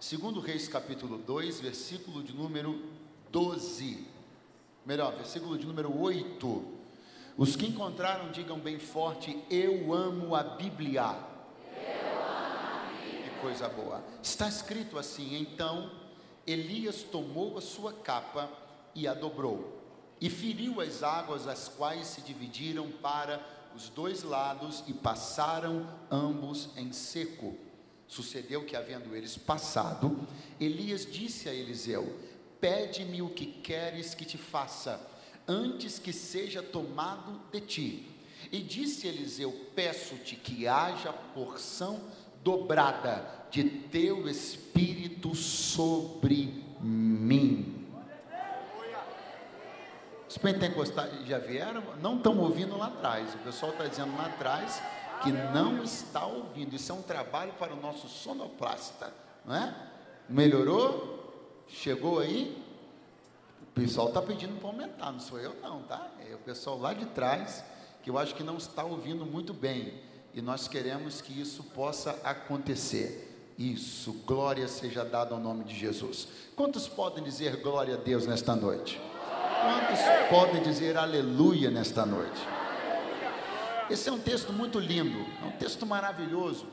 Segundo Reis capítulo 2, versículo de número 12. Melhor, versículo de número 8. Os que encontraram, digam bem forte: Eu amo a Bíblia. Amo a Bíblia. Que coisa boa. Está escrito assim: Então Elias tomou a sua capa e a dobrou, e feriu as águas, as quais se dividiram para os dois lados e passaram ambos em seco. Sucedeu que, havendo eles passado, Elias disse a Eliseu: Pede-me o que queres que te faça, antes que seja tomado de ti. E disse Eliseu: Peço-te que haja porção dobrada de teu espírito sobre mim. Os pentecostais já vieram? Não estão ouvindo lá atrás. O pessoal está dizendo lá atrás que não está ouvindo. Isso é um trabalho para o nosso sonoplasta, não é? Melhorou? Chegou aí? O pessoal está pedindo para aumentar, não sou eu não, tá? É o pessoal lá de trás que eu acho que não está ouvindo muito bem. E nós queremos que isso possa acontecer. Isso, glória seja dada ao nome de Jesus. Quantos podem dizer glória a Deus nesta noite? Quantos podem dizer aleluia nesta noite? Esse é um texto muito lindo, é um texto maravilhoso.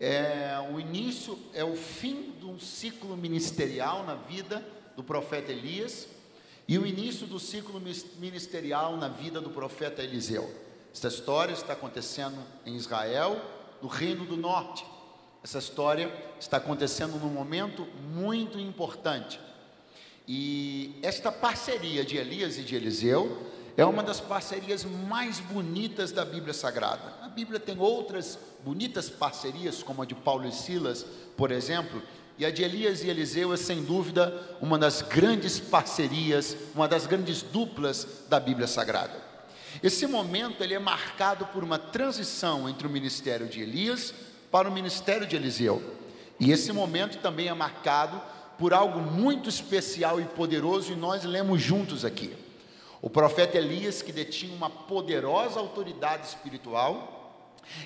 É, o início é o fim de um ciclo ministerial na vida do profeta Elias e o início do ciclo ministerial na vida do profeta Eliseu. Essa história está acontecendo em Israel, no Reino do Norte. Essa história está acontecendo num momento muito importante. E esta parceria de Elias e de Eliseu é uma das parcerias mais bonitas da Bíblia Sagrada. A Bíblia tem outras bonitas parcerias, como a de Paulo e Silas, por exemplo, e a de Elias e Eliseu é sem dúvida uma das grandes parcerias, uma das grandes duplas da Bíblia Sagrada. Esse momento ele é marcado por uma transição entre o ministério de Elias para o ministério de Eliseu. E esse momento também é marcado por algo muito especial e poderoso e nós lemos juntos aqui. O profeta Elias, que detinha uma poderosa autoridade espiritual,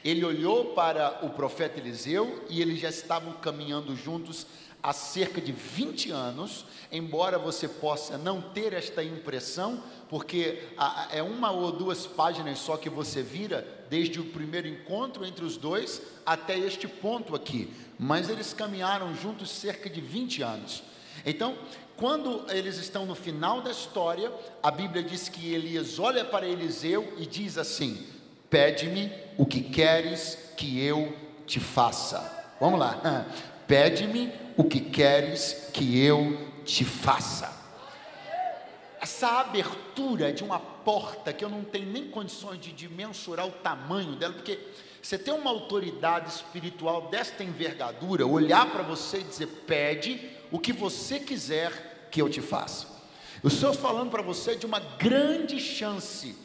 ele olhou para o profeta Eliseu e eles já estavam caminhando juntos há cerca de 20 anos, embora você possa não ter esta impressão, porque é uma ou duas páginas só que você vira, desde o primeiro encontro entre os dois até este ponto aqui, mas eles caminharam juntos cerca de 20 anos. Então, quando eles estão no final da história, a Bíblia diz que Elias olha para Eliseu e diz assim: Pede-me o que queres que eu te faça. Vamos lá. Pede-me o que queres que eu te faça. Essa abertura de uma porta que eu não tenho nem condições de, de mensurar o tamanho dela, porque você tem uma autoridade espiritual desta envergadura, olhar para você e dizer: pede o que você quiser que eu te faça. O Senhor falando para você de uma grande chance,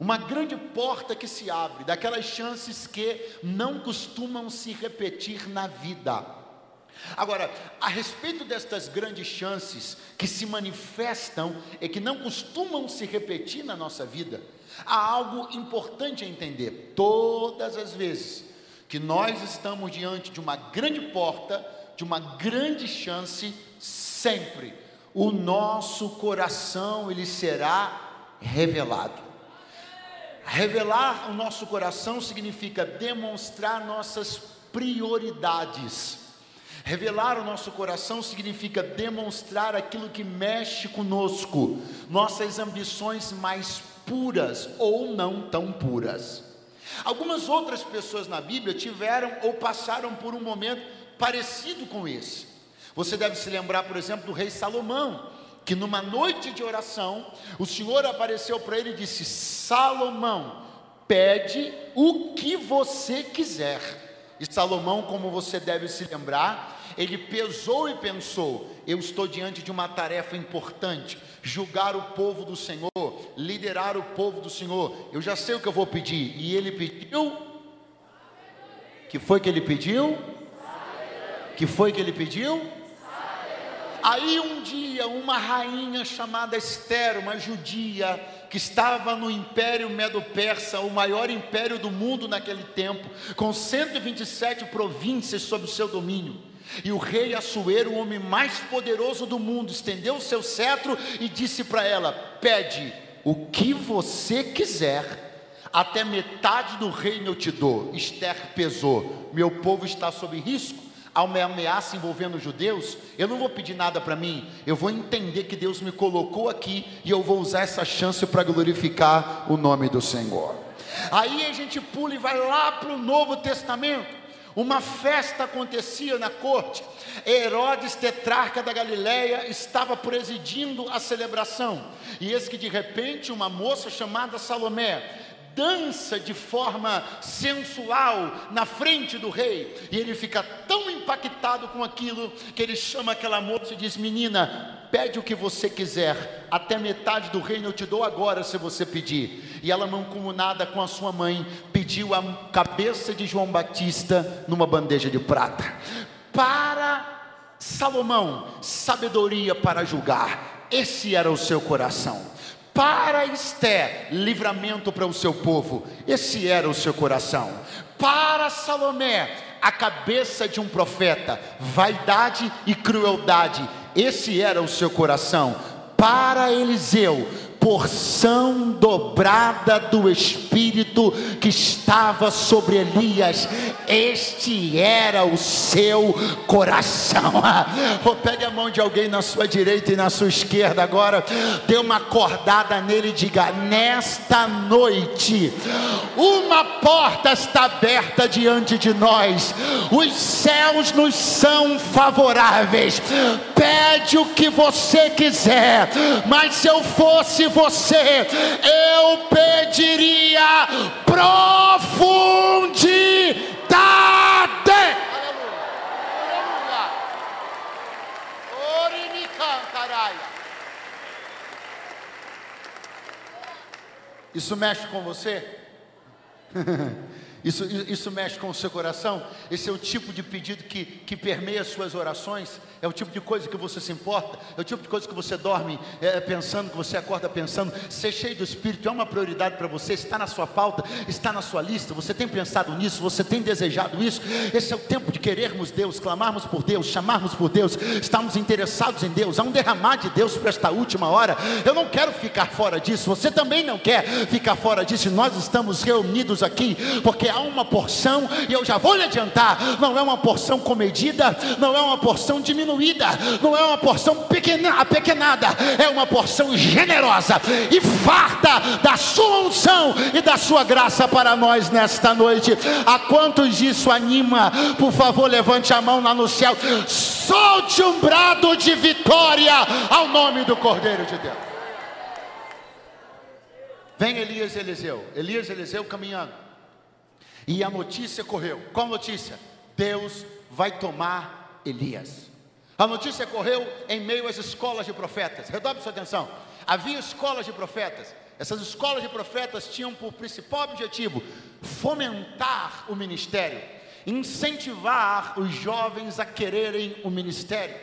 uma grande porta que se abre, daquelas chances que não costumam se repetir na vida. Agora, a respeito destas grandes chances que se manifestam e que não costumam se repetir na nossa vida, há algo importante a entender. Todas as vezes que nós estamos diante de uma grande porta, de uma grande chance, sempre o nosso coração ele será revelado. Revelar o nosso coração significa demonstrar nossas prioridades. Revelar o nosso coração significa demonstrar aquilo que mexe conosco, nossas ambições mais puras ou não tão puras. Algumas outras pessoas na Bíblia tiveram ou passaram por um momento parecido com esse. Você deve se lembrar, por exemplo, do rei Salomão, que numa noite de oração, o Senhor apareceu para ele e disse: Salomão, pede o que você quiser. E Salomão, como você deve se lembrar, ele pesou e pensou: eu estou diante de uma tarefa importante, julgar o povo do Senhor, liderar o povo do Senhor. Eu já sei o que eu vou pedir. E ele pediu. Que foi que ele pediu? Que foi que ele pediu? Aí um dia, uma rainha chamada Esther, uma judia, que estava no Império Medo-Persa, o maior império do mundo naquele tempo, com 127 províncias sob seu domínio. E o rei Assuero, o homem mais poderoso do mundo, estendeu o seu cetro e disse para ela: Pede o que você quiser, até metade do reino eu te dou. Esther pesou: Meu povo está sob risco. Há uma ameaça envolvendo os judeus, eu não vou pedir nada para mim, eu vou entender que Deus me colocou aqui e eu vou usar essa chance para glorificar o nome do Senhor. Aí a gente pula e vai lá para o Novo Testamento. Uma festa acontecia na corte. Herodes, tetrarca da Galileia, estava presidindo a celebração. E eis que de repente uma moça chamada Salomé dança de forma sensual na frente do rei, e ele fica tão impactado com aquilo que ele chama aquela moça e diz: Menina, pede o que você quiser, até metade do reino eu te dou agora se você pedir. E ela, mancomunada com a sua mãe, pediu a cabeça de João Batista numa bandeja de prata. Para Salomão, sabedoria para julgar, esse era o seu coração para Esté, livramento para o seu povo. Esse era o seu coração. Para Salomé, a cabeça de um profeta, vaidade e crueldade. Esse era o seu coração. Para Eliseu, porção dobrada do Espírito que estava sobre Elias. Este era o seu coração. Oh, pegue a mão de alguém na sua direita e na sua esquerda agora, dê uma acordada nele e diga: Nesta noite, uma porta está aberta diante de nós, os céus nos são favoráveis. Pede o que você quiser, mas se eu fosse você, eu pediria profundidade. Isso mexe com você? Isso, isso mexe com o seu coração? Esse é o tipo de pedido que, que permeia as suas orações? É o tipo de coisa que você se importa? É o tipo de coisa que você dorme é, pensando, que você acorda pensando? Ser cheio do Espírito é uma prioridade para você? Está na sua pauta? Está na sua lista? Você tem pensado nisso? Você tem desejado isso? Esse é o tempo de querermos Deus, clamarmos por Deus, chamarmos por Deus, estarmos interessados em Deus. Há um derramar de Deus para esta última hora. Eu não quero ficar fora disso. Você também não quer ficar fora disso. Nós estamos reunidos aqui porque há uma porção, e eu já vou lhe adiantar: não é uma porção comedida, não é uma porção diminuída, não é uma porção pequena, apequenada, é uma porção generosa e farta da sua unção e da sua graça para nós nesta noite. A quantos isso anima? Por favor, levante a mão lá no céu, solte um brado de vitória ao nome do Cordeiro de Deus. Vem Elias e Eliseu, Elias e Eliseu caminhando. E a notícia correu. Qual notícia? Deus vai tomar Elias. A notícia correu em meio às escolas de profetas. Redobre sua atenção. Havia escolas de profetas. Essas escolas de profetas tinham por principal objetivo fomentar o ministério, incentivar os jovens a quererem o ministério.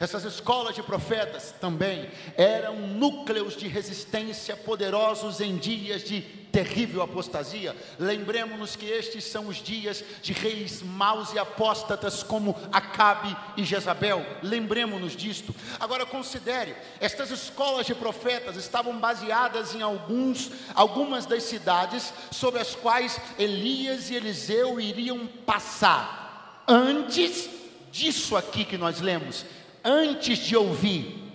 Essas escolas de profetas também eram núcleos de resistência poderosos em dias de terrível apostasia. Lembremos-nos que estes são os dias de reis maus e apóstatas como Acabe e Jezabel. Lembremos-nos disto. Agora considere, estas escolas de profetas estavam baseadas em alguns, algumas das cidades sobre as quais Elias e Eliseu iriam passar. Antes disso aqui que nós lemos, antes de ouvir,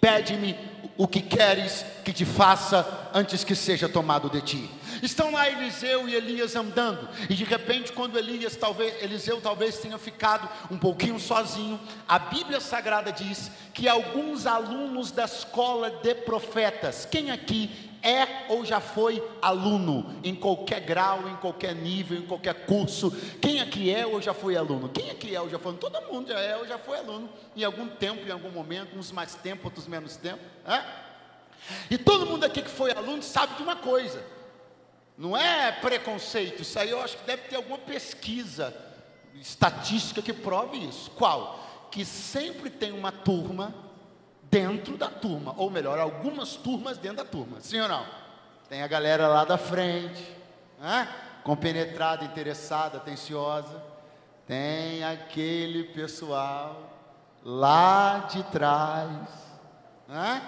pede-me o que queres que te faça antes que seja tomado de ti. Estão lá Eliseu e Elias andando, e de repente, quando Elias talvez, Eliseu talvez tenha ficado um pouquinho sozinho, a Bíblia Sagrada diz que alguns alunos da escola de profetas, quem aqui é ou já foi aluno em qualquer grau, em qualquer nível, em qualquer curso. Quem aqui é ou já foi aluno? Quem aqui é ou já foi aluno? Todo mundo já é ou já foi aluno em algum tempo, em algum momento, uns mais tempo, outros menos tempo. É? E todo mundo aqui que foi aluno sabe de uma coisa. Não é preconceito, isso aí eu acho que deve ter alguma pesquisa estatística que prove isso. Qual? Que sempre tem uma turma dentro da turma, ou melhor, algumas turmas dentro da turma, sim ou não? Tem a galera lá da frente, né? compenetrada, interessada, atenciosa. tem aquele pessoal lá de trás, né?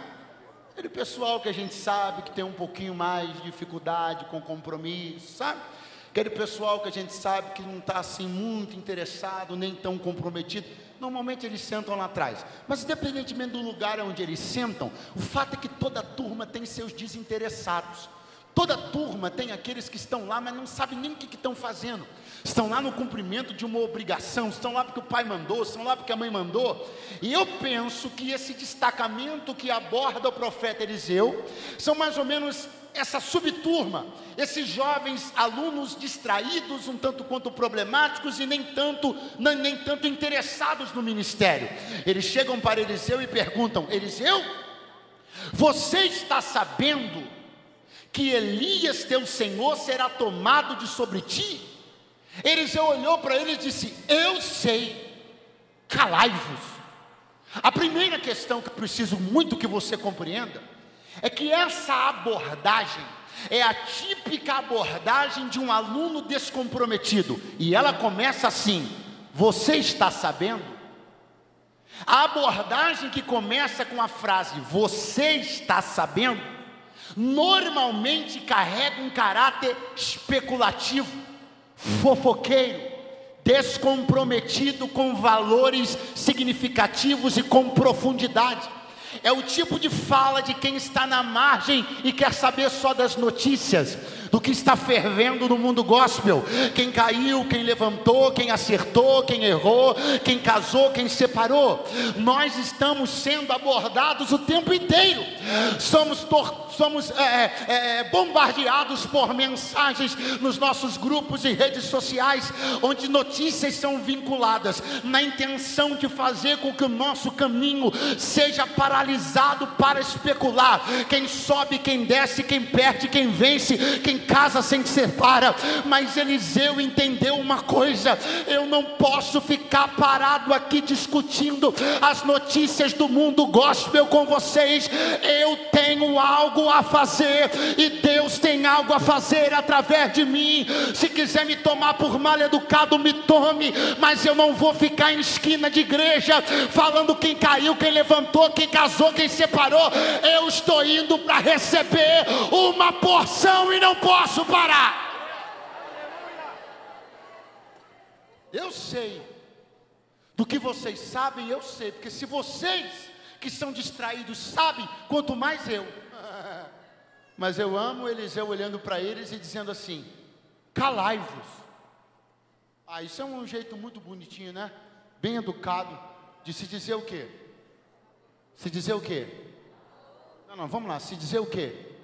Aquele pessoal que a gente sabe que tem um pouquinho mais de dificuldade com compromisso, sabe? Aquele pessoal que a gente sabe que não está assim muito interessado, nem tão comprometido. Normalmente eles sentam lá atrás. Mas independentemente do lugar onde eles sentam, o fato é que toda turma tem seus desinteressados. Toda turma tem aqueles que estão lá, mas não sabem nem o que, estão fazendo. Estão lá no cumprimento de uma obrigação, estão lá porque o pai mandou, estão lá porque a mãe mandou. E eu penso que esse destacamento que aborda o profeta Eliseu são mais ou menos essa subturma, esses jovens alunos distraídos, um tanto quanto problemáticos e nem tanto, nem, nem tanto interessados no ministério. Eles chegam para Eliseu e perguntam: Eliseu, você está sabendo que Elias, teu senhor, será tomado de sobre ti? Eliseu olhou para ele e disse: Eu sei, calai-vos. A primeira questão que preciso muito que você compreenda é que essa abordagem é a típica abordagem de um aluno descomprometido, e ela começa assim: Você está sabendo? A abordagem que começa com a frase Você está sabendo, normalmente carrega um caráter especulativo, fofoqueiro, descomprometido com valores significativos e com profundidade. É o tipo de fala de quem está na margem e quer saber só das notícias do que está fervendo no mundo gospel. Quem caiu, quem levantou, quem acertou, quem errou, quem casou, quem separou. Nós estamos sendo abordados o tempo inteiro. Somos, somos é, é, é, bombardeados por mensagens nos nossos grupos e redes sociais, onde notícias são vinculadas na intenção de fazer com que o nosso caminho seja paralisado para especular. Quem sobe, quem desce, quem perde, quem vence, quem casa sem que separa, mas Eliseu entendeu uma coisa: eu não posso ficar parado aqui discutindo as notícias do mundo gospel com vocês. Eu tenho algo a fazer e Deus tem algo a fazer através de mim. Se quiser me tomar por mal educado, me tome, mas eu não vou ficar em esquina de igreja falando quem caiu, quem levantou, quem casou, quem separou. Eu estou indo para receber uma porção e não posso parar. Eu sei do que vocês sabem, eu sei, porque se vocês que são distraídos sabem, quanto mais eu. Mas eu amo Eliseu olhando para eles e dizendo assim: calai-vos. Ah, isso é um jeito muito bonitinho, né? Bem educado de se dizer o quê? Se dizer o quê? Não, não, vamos lá, se dizer o quê?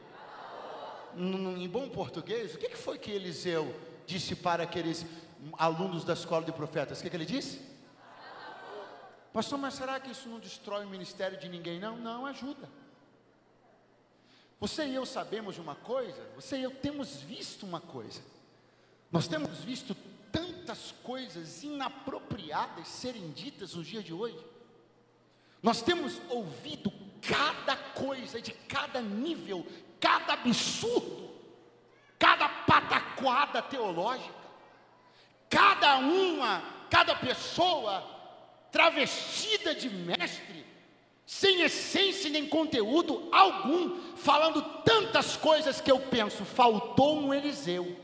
Em bom português, o que foi que Eliseu disse para aqueles alunos da escola de profetas? O que, ele disse? Pastor, mas será que isso não destrói o ministério de ninguém? Não, não ajuda. Você e eu sabemos de uma coisa, você e eu temos visto uma coisa. Nós temos visto tantas coisas inapropriadas serem ditas nos dias de hoje. Nós temos ouvido cada coisa de cada nível cada absurdo, cada pataquada teológica, cada uma, cada pessoa travestida de mestre, sem essência nem conteúdo algum, falando tantas coisas que eu penso, faltou um Eliseu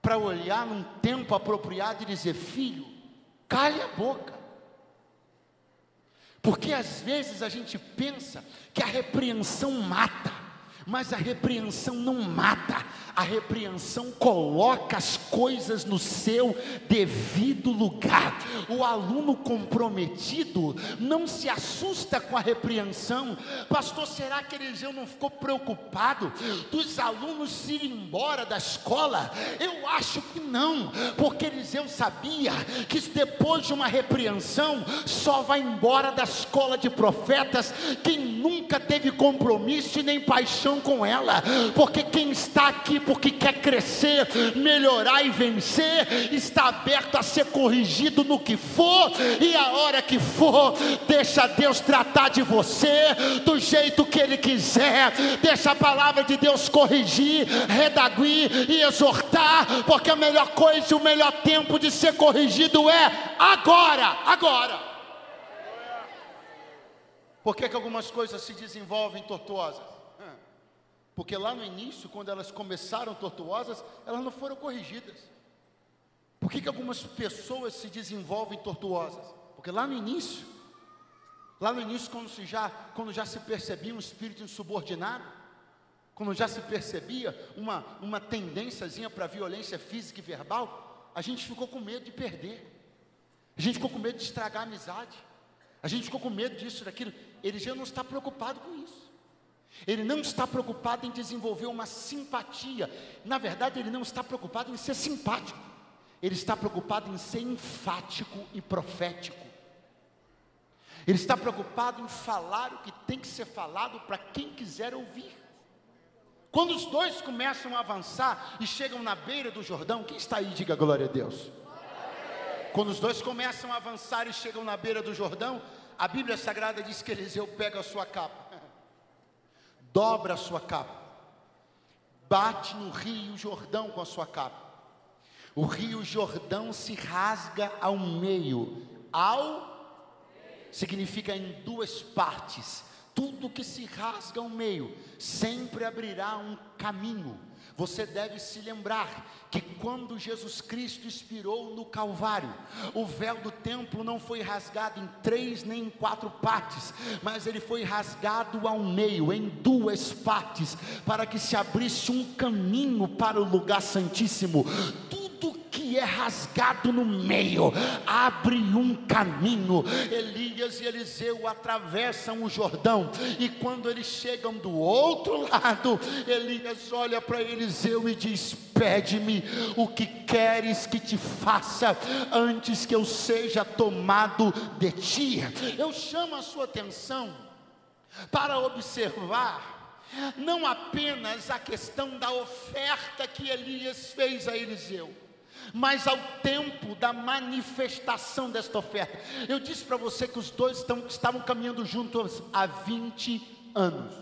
para olhar num tempo apropriado e dizer: filho, cale a boca. Porque às vezes a gente pensa que a repreensão mata, mas a repreensão não mata, a repreensão coloca as coisas no seu devido lugar. O aluno comprometido não se assusta com a repreensão. Pastor, será que Eliseu não ficou preocupado dos alunos irem embora da escola? Eu acho que não, porque Eliseu sabia que depois de uma repreensão só vai embora da escola de profetas quem nunca teve compromisso e nem paixão com ela, porque quem está aqui porque quer crescer, melhorar e vencer, está aberto a ser corrigido no que for e a hora que for, deixa Deus tratar de você do jeito que Ele quiser, deixa a palavra de Deus corrigir, redaguir e exortar, porque a melhor coisa, o melhor tempo de ser corrigido é agora, agora. Por que, que algumas coisas se desenvolvem tortuosas? Porque lá no início, quando elas começaram tortuosas, elas não foram corrigidas. Por que, que algumas pessoas se desenvolvem tortuosas? Porque lá no início, lá no início, quando, se já, quando já se percebia um espírito insubordinado, quando já se percebia uma, uma tendênciazinha para violência física e verbal, a gente ficou com medo de perder, a gente ficou com medo de estragar a amizade, a gente ficou com medo disso, daquilo. Ele já não está preocupado com isso. Ele não está preocupado em desenvolver uma simpatia. Na verdade, ele não está preocupado em ser simpático. Ele está preocupado em ser enfático e profético. Ele está preocupado em falar o que tem que ser falado para quem quiser ouvir. Quando os dois começam a avançar e chegam na beira do Jordão, quem está aí, diga glória a Deus. Quando os dois começam a avançar e chegam na beira do Jordão, a Bíblia Sagrada diz que Eliseu pega a sua capa, dobra a sua capa, bate no rio Jordão com a sua capa. O rio Jordão se rasga ao meio, ao significa em duas partes. Tudo que se rasga ao meio sempre abrirá um caminho. Você deve se lembrar que quando Jesus Cristo expirou no Calvário, o véu do templo não foi rasgado em três nem em quatro partes, mas ele foi rasgado ao meio, em duas partes, para que se abrisse um caminho para o lugar santíssimo. Tudo é rasgado no meio, abre um caminho. Elias e Eliseu atravessam o Jordão, e quando eles chegam do outro lado, Elias olha para Eliseu e diz: Pede-me o que queres que te faça antes que eu seja tomado de ti. Eu chamo a sua atenção para observar não apenas a questão da oferta que Elias fez a Eliseu, mas ao tempo da manifestação desta oferta. Eu disse para você que os dois estão, estavam caminhando juntos há 20 anos.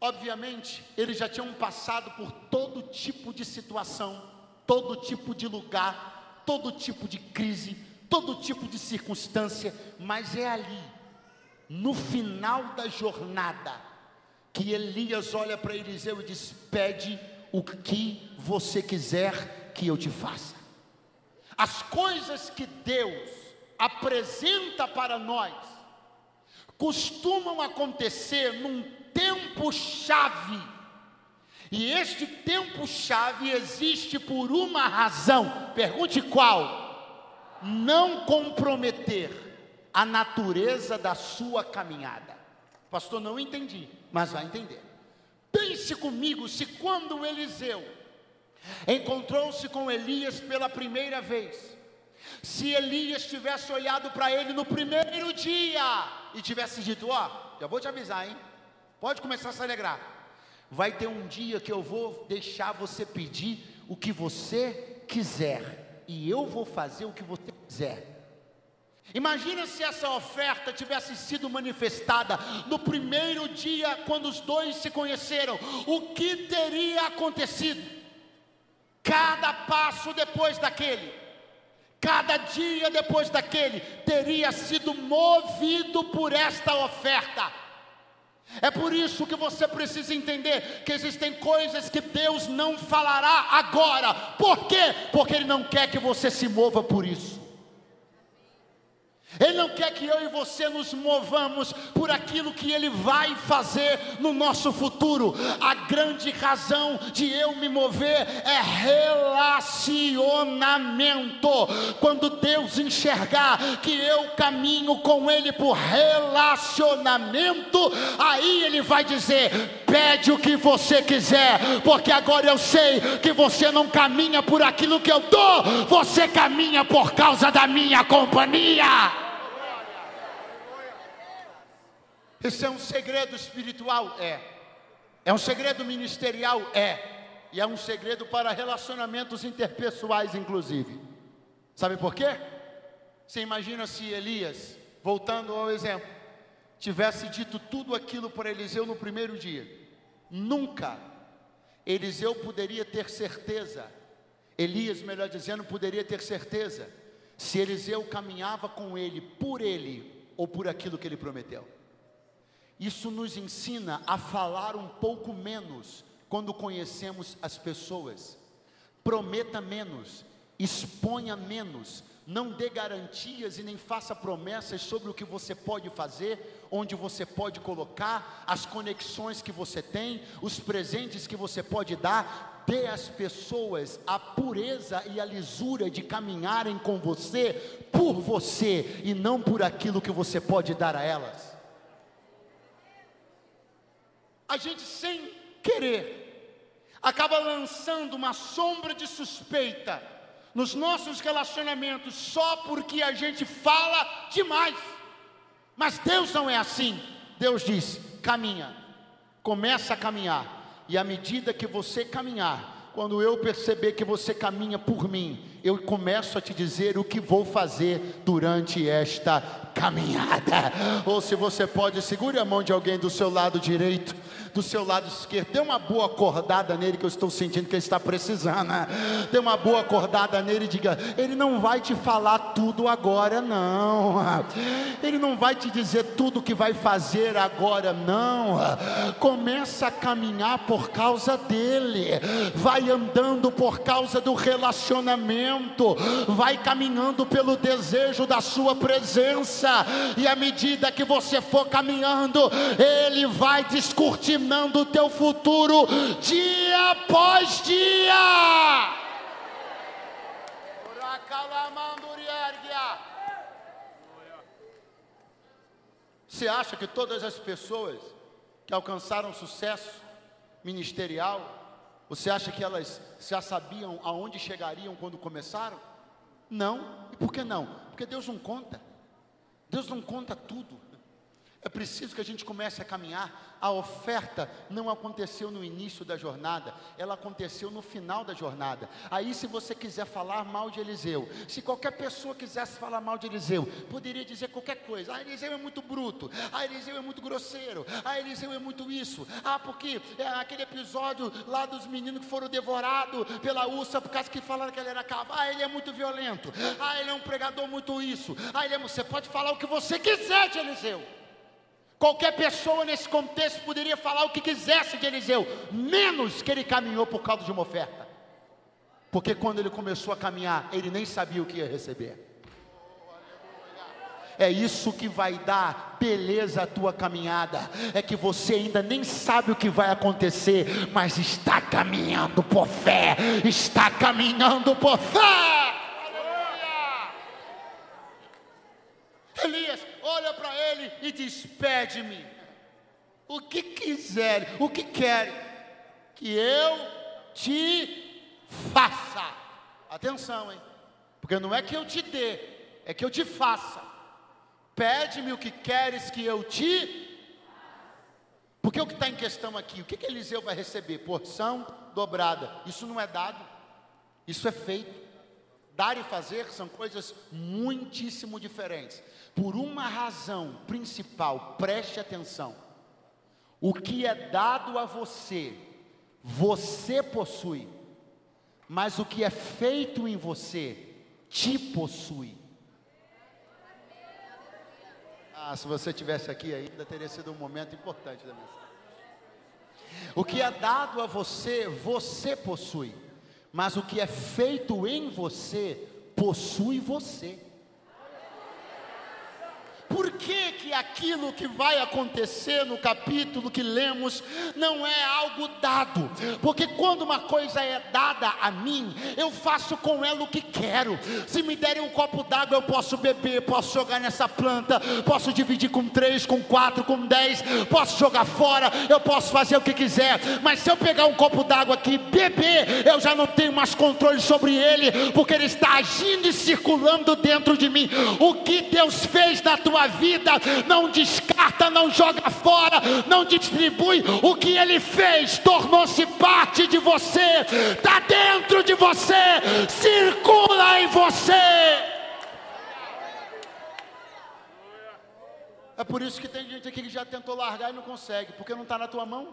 Obviamente, eles já tinham passado por todo tipo de situação, todo tipo de lugar, todo tipo de crise, todo tipo de circunstância, mas é ali, no final da jornada, que Elias olha para Eliseu e diz: Pede o que você quiser que eu te faça. As coisas que Deus apresenta para nós costumam acontecer num tempo-chave. E este tempo-chave existe por uma razão. Pergunte qual? Não comprometer a natureza da sua caminhada. Pastor, não entendi, mas vai entender. Pense comigo se quando Eliseu encontrou-se com Elias pela primeira vez, se Elias tivesse olhado para ele no primeiro dia e tivesse dito: Ó, oh, já vou te avisar, hein? Pode começar a se alegrar. Vai ter um dia que eu vou deixar você pedir o que você quiser, e eu vou fazer o que você quiser. Imagina se essa oferta tivesse sido manifestada no primeiro dia, quando os dois se conheceram, o que teria acontecido? Cada passo depois daquele, cada dia depois daquele, teria sido movido por esta oferta. É por isso que você precisa entender que existem coisas que Deus não falará agora. Por quê? Porque Ele não quer que você se mova por isso. Ele não quer que eu e você nos movamos por aquilo que Ele vai fazer no nosso futuro. A grande razão de eu me mover é relacionamento. Quando Deus enxergar que eu caminho com Ele por relacionamento, aí Ele vai dizer: pede o que você quiser, porque agora eu sei que você não caminha por aquilo que eu dou, você caminha por causa da minha companhia. Esse é um segredo espiritual? É. É um segredo ministerial? É. E é um segredo para relacionamentos interpessoais, inclusive. Sabe por quê? Você imagina se Elias, voltando ao exemplo, tivesse dito tudo aquilo para Eliseu no primeiro dia. Nunca Eliseu poderia ter certeza, Elias, melhor dizendo, poderia ter certeza, se Eliseu caminhava com ele, por ele ou por aquilo que ele prometeu. Isso nos ensina a falar um pouco menos quando conhecemos as pessoas. Prometa menos, exponha menos, não dê garantias e nem faça promessas sobre o que você pode fazer, onde você pode colocar, as conexões que você tem, os presentes que você pode dar. Dê às pessoas a pureza e a lisura de caminharem com você por você e não por aquilo que você pode dar a elas a gente sem querer acaba lançando uma sombra de suspeita nos nossos relacionamentos só porque a gente fala demais. Mas Deus não é assim. Deus diz: caminha, começa a caminhar, e à medida que você caminhar, quando eu perceber que você caminha por mim, eu começo a te dizer o que vou fazer durante esta caminhada. Ou se você pode, segure a mão de alguém do seu lado direito do seu lado esquerdo. Dê uma boa acordada nele, que eu estou sentindo que ele está precisando. Dê uma boa acordada nele e diga: Ele não vai te falar tudo agora, não. Ele não vai te dizer tudo que vai fazer agora, não. Começa a caminhar por causa dele. Vai andando por causa do relacionamento. Vai caminhando pelo desejo da sua presença. E à medida que você for caminhando, ele vai discutir determinando o teu futuro dia após dia. Você acha que todas as pessoas que alcançaram sucesso ministerial, você acha que elas já sabiam aonde chegariam quando começaram? Não. E por que não? Porque Deus não conta. Deus não conta tudo. É preciso que a gente comece a caminhar. A oferta não aconteceu no início da jornada, ela aconteceu no final da jornada. Aí, se você quiser falar mal de Eliseu, se qualquer pessoa quisesse falar mal de Eliseu, poderia dizer qualquer coisa. Ah, Eliseu é muito bruto. Ah, Eliseu é muito grosseiro. Ah, Eliseu é muito isso. Ah, porque é aquele episódio lá dos meninos que foram devorados pela ursa por causa que falaram que ele era cavalo. Ah, ele é muito violento. Ah, ele é um pregador muito isso. Ah, ele é... você pode falar o que você quiser de Eliseu. Qualquer pessoa nesse contexto poderia falar o que quisesse de Eliseu, menos que ele caminhou por causa de uma oferta. Porque quando ele começou a caminhar, ele nem sabia o que ia receber. É isso que vai dar beleza à tua caminhada. É que você ainda nem sabe o que vai acontecer, mas está caminhando por fé. Está caminhando por fé. Elias olha para ele e diz: Pede-me o que quiser, o que quer que eu te faça. Atenção, hein? Porque não é que eu te dê, é que eu te faça. Pede-me o que queres que eu te. Porque o que está em questão aqui, o que, que Eliseu vai receber? Porção dobrada. Isso não é dado, isso é feito. Dar e fazer são coisas muitíssimo diferentes. Por uma razão principal, preste atenção. O que é dado a você, você possui. Mas o que é feito em você, te possui. Ah, se você tivesse aqui ainda teria sido um momento importante da mensagem. O que é dado a você, você possui mas o que é feito em você possui você. Por que, que aquilo que vai acontecer no capítulo que lemos não é algo dado? Porque quando uma coisa é dada a mim, eu faço com ela o que quero. Se me derem um copo d'água, eu posso beber, posso jogar nessa planta, posso dividir com três, com quatro, com dez, posso jogar fora, eu posso fazer o que quiser. Mas se eu pegar um copo d'água aqui e beber, eu já não tenho mais controle sobre ele, porque ele está agindo e circulando dentro de mim. O que Deus fez na tua tua vida, não descarta, não joga fora, não distribui. O que ele fez tornou-se parte de você, está dentro de você, circula em você. É por isso que tem gente aqui que já tentou largar e não consegue, porque não está na tua mão,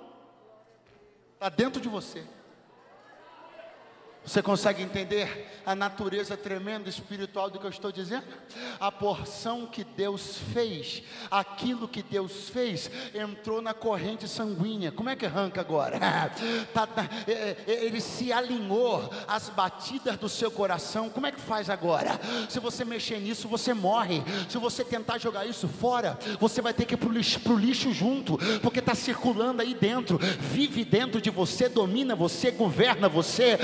está dentro de você. Você consegue entender a natureza tremenda espiritual do que eu estou dizendo? A porção que Deus fez, aquilo que Deus fez, entrou na corrente sanguínea. Como é que arranca agora? Tá, é, é, ele se alinhou às batidas do seu coração. Como é que faz agora? Se você mexer nisso, você morre. Se você tentar jogar isso fora, você vai ter que ir para o lixo, lixo junto, porque está circulando aí dentro, vive dentro de você, domina você, governa você.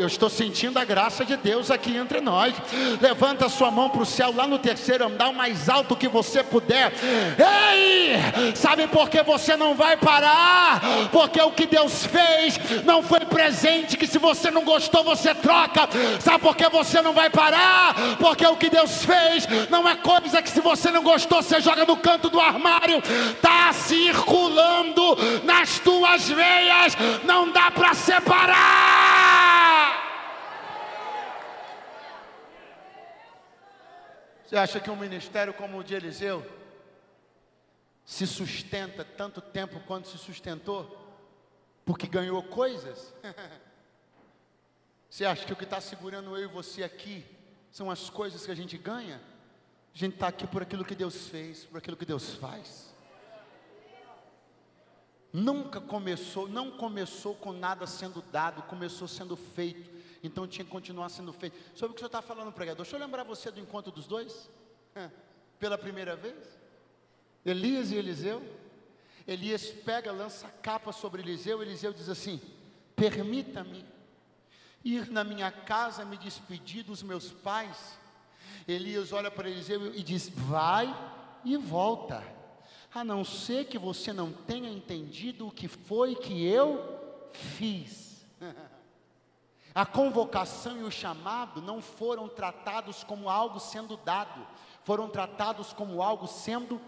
Eu estou sentindo a graça de Deus aqui entre nós. Levanta a sua mão para o céu, lá no terceiro andar, o mais alto que você puder. Ei! Sabe por que você não vai parar? Porque o que Deus fez não foi presente, que se você não gostou, você troca. Sabe por que você não vai parar? Porque o que Deus fez não é coisa que se você não gostou, você joga no canto do armário. Está circulando nas tuas veias, não dá para separar. Você acha que um ministério como o de Eliseu se sustenta tanto tempo quanto se sustentou? Porque ganhou coisas? Você acha que o que está segurando eu e você aqui são as coisas que a gente ganha? A gente está aqui por aquilo que Deus fez, por aquilo que Deus faz. Nunca começou, não começou com nada sendo dado, começou sendo feito então tinha que continuar sendo feito. Sobre o que o senhor está falando, pregador? Deixa eu lembrar você do encontro dos dois, pela primeira vez. Elias e Eliseu. Elias pega, lança a capa sobre Eliseu. Eliseu diz assim: Permita-me ir na minha casa me despedir dos meus pais. Elias olha para Eliseu e diz: Vai e volta, a não ser que você não tenha entendido o que foi que eu fiz. A convocação e o chamado não foram tratados como algo sendo dado, foram tratados como algo sendo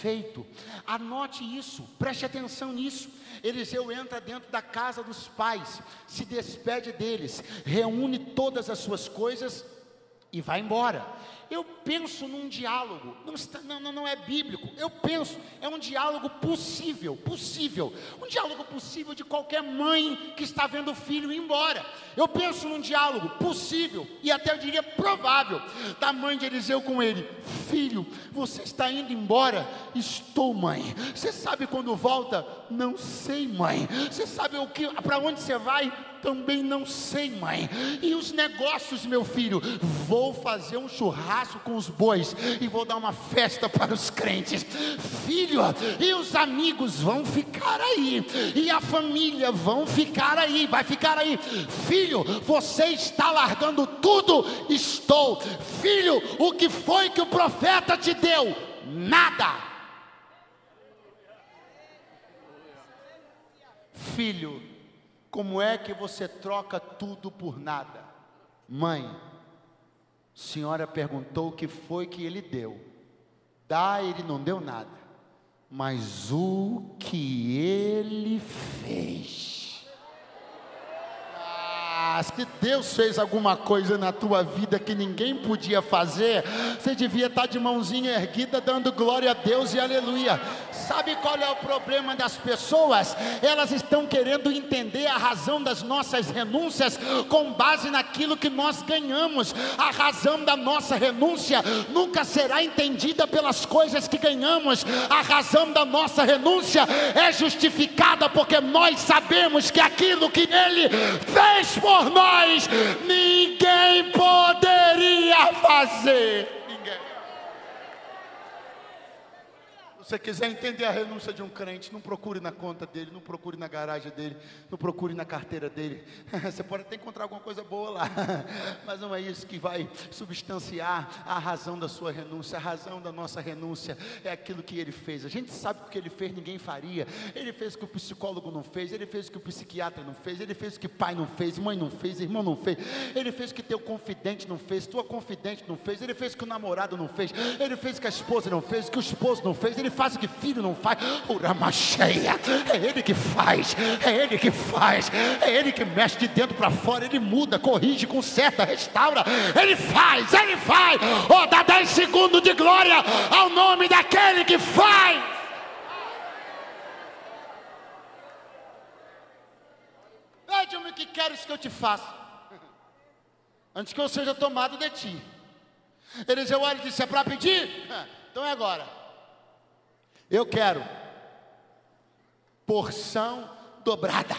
feito. Anote isso, preste atenção nisso. Eliseu entra dentro da casa dos pais, se despede deles, reúne todas as suas coisas e vai embora. Eu penso num diálogo, não, não, não é bíblico, eu penso, é um diálogo possível, possível, um diálogo possível de qualquer mãe que está vendo o filho ir embora. Eu penso num diálogo possível, e até eu diria provável, da mãe de Eliseu com ele: Filho, você está indo embora? Estou, mãe. Você sabe quando volta? Não sei, mãe. Você sabe o que, para onde você vai? Também não sei, mãe. E os negócios, meu filho? Vou fazer um churrasco com os bois e vou dar uma festa para os crentes. Filho, e os amigos vão ficar aí. E a família vão ficar aí. Vai ficar aí. Filho, você está largando tudo? Estou. Filho, o que foi que o profeta te deu? Nada. Filho, como é que você troca tudo por nada? Mãe, senhora perguntou o que foi que ele deu. Dá, ele não deu nada. Mas o que ele fez? Ah, se Deus fez alguma coisa na tua vida que ninguém podia fazer, você devia estar de mãozinha erguida, dando glória a Deus e aleluia. Sabe qual é o problema das pessoas? Elas estão querendo entender a razão das nossas renúncias com base naquilo que nós ganhamos. A razão da nossa renúncia nunca será entendida pelas coisas que ganhamos. A razão da nossa renúncia é justificada porque nós sabemos que aquilo que Ele fez por nós, ninguém poderia fazer. Ninguém. O você quiser entender a renúncia de um crente, não procure na conta dele, não procure na garagem dele, não procure na carteira dele. Você pode até encontrar alguma coisa boa lá, mas não é isso que vai substanciar a razão da sua renúncia. A razão da nossa renúncia é aquilo que ele fez. A gente sabe o que ele fez, ninguém faria. Ele fez o que o psicólogo não fez, ele fez o que o psiquiatra não fez, ele fez o que pai não fez, mãe não fez, irmão não fez, ele fez o que teu confidente não fez, tua confidente não fez, ele fez o que o namorado não fez, ele fez o que a esposa não fez, o que o esposo não fez, ele faz o que filho não faz. Urama cheia, é ele que faz, é ele que faz, é ele que mexe de dentro para fora, ele muda, corrige, conserta, restaura, ele faz, ele faz. Oh, dá 10 segundos de glória ao nome daquele que faz. Pede-me o que queres que eu te faça, antes que eu seja tomado de ti. Eliseu olha e disse: É para pedir? Então é agora. Eu quero porção dobrada.